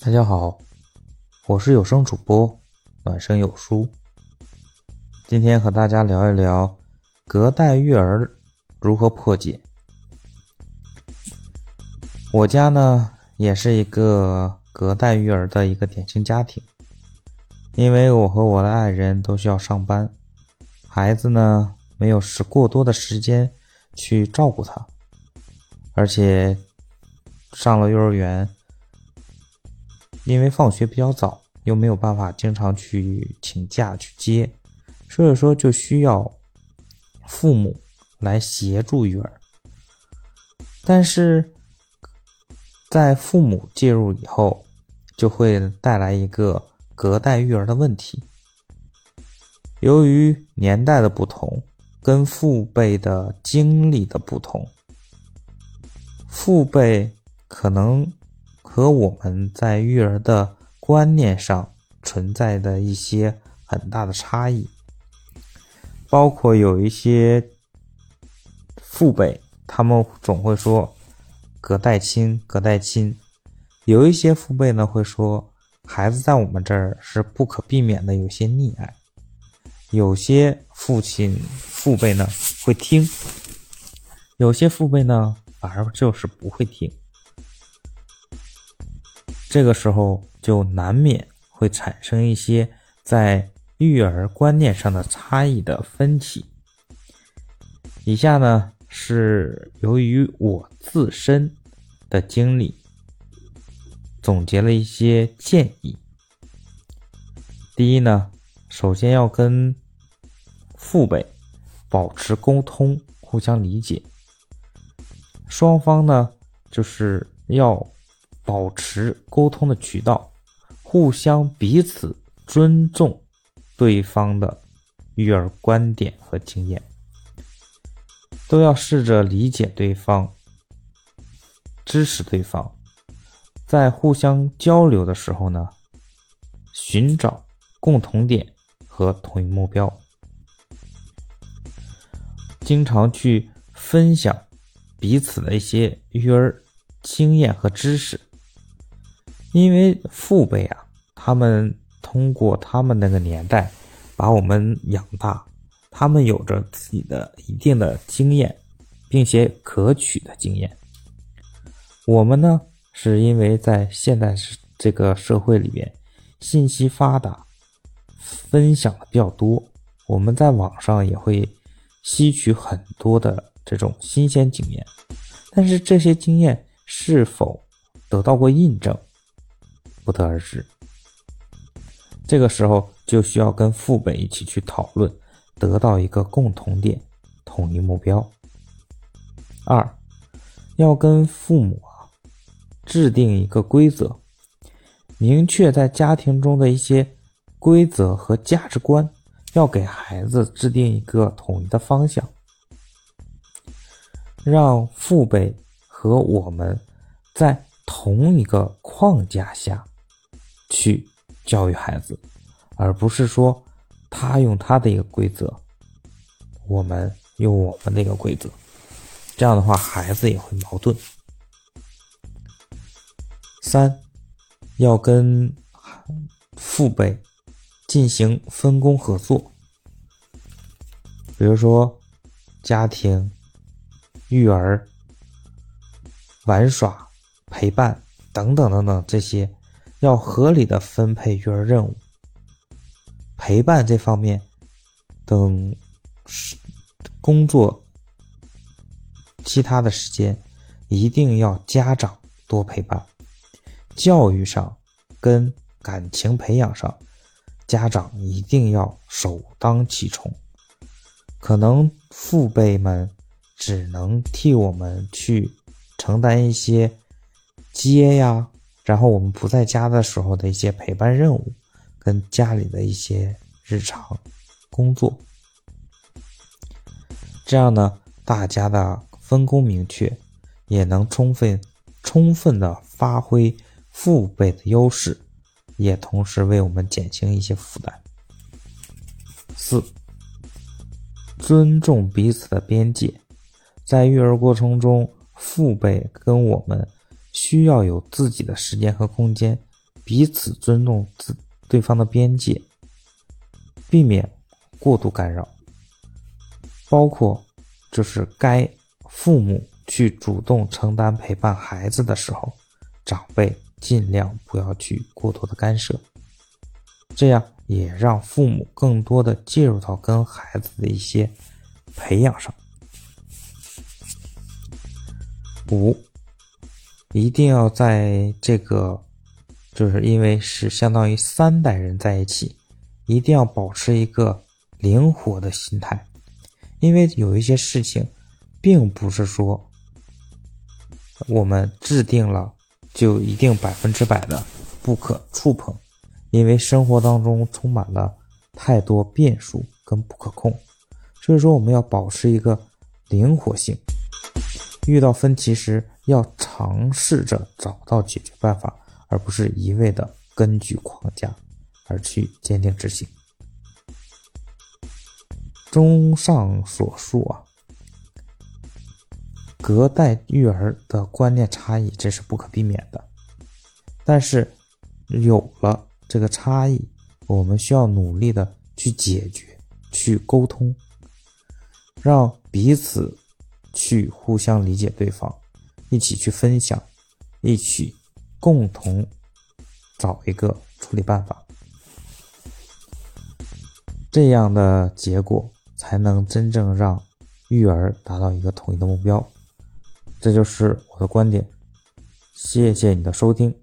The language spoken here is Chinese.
大家好，我是有声主播暖声有书。今天和大家聊一聊隔代育儿如何破解。我家呢也是一个隔代育儿的一个典型家庭，因为我和我的爱人都需要上班，孩子呢没有时过多的时间去照顾他，而且上了幼儿园。因为放学比较早，又没有办法经常去请假去接，所以说就需要父母来协助育儿。但是在父母介入以后，就会带来一个隔代育儿的问题。由于年代的不同，跟父辈的经历的不同，父辈可能。和我们在育儿的观念上存在的一些很大的差异，包括有一些父辈，他们总会说隔代亲，隔代亲；有一些父辈呢会说，孩子在我们这儿是不可避免的有些溺爱；有些父亲父辈呢会听，有些父辈呢反而就是不会听。这个时候就难免会产生一些在育儿观念上的差异的分歧。以下呢是由于我自身的经历总结了一些建议。第一呢，首先要跟父辈保持沟通，互相理解。双方呢就是要。保持沟通的渠道，互相彼此尊重对方的育儿观点和经验，都要试着理解对方，支持对方，在互相交流的时候呢，寻找共同点和同一目标，经常去分享彼此的一些育儿经验和知识。因为父辈啊，他们通过他们那个年代把我们养大，他们有着自己的一定的经验，并且可取的经验。我们呢，是因为在现代这个社会里边，信息发达，分享的比较多，我们在网上也会吸取很多的这种新鲜经验，但是这些经验是否得到过印证？不得而知。这个时候就需要跟父辈一起去讨论，得到一个共同点、统一目标。二，要跟父母啊制定一个规则，明确在家庭中的一些规则和价值观，要给孩子制定一个统一的方向，让父辈和我们在同一个框架下。去教育孩子，而不是说他用他的一个规则，我们用我们的一个规则，这样的话孩子也会矛盾。三，要跟父辈进行分工合作，比如说家庭、育儿、玩耍、陪伴等等等等这些。要合理的分配育儿任务，陪伴这方面等工作，其他的时间一定要家长多陪伴。教育上跟感情培养上，家长一定要首当其冲。可能父辈们只能替我们去承担一些接呀。然后我们不在家的时候的一些陪伴任务，跟家里的一些日常工作，这样呢，大家的分工明确，也能充分充分的发挥父辈的优势，也同时为我们减轻一些负担。四，尊重彼此的边界，在育儿过程中，父辈跟我们。需要有自己的时间和空间，彼此尊重自对方的边界，避免过度干扰。包括就是该父母去主动承担陪伴孩子的时候，长辈尽量不要去过多的干涉，这样也让父母更多的介入到跟孩子的一些培养上。五，一定要在这个，就是因为是相当于三代人在一起，一定要保持一个灵活的心态，因为有一些事情，并不是说我们制定了就一定百分之百的不可触碰，因为生活当中充满了太多变数跟不可控，所以说我们要保持一个灵活性。遇到分歧时，要尝试着找到解决办法，而不是一味的根据框架而去坚定执行。综上所述啊，隔代育儿的观念差异这是不可避免的，但是有了这个差异，我们需要努力的去解决、去沟通，让彼此。去互相理解对方，一起去分享，一起共同找一个处理办法，这样的结果才能真正让育儿达到一个统一的目标。这就是我的观点，谢谢你的收听。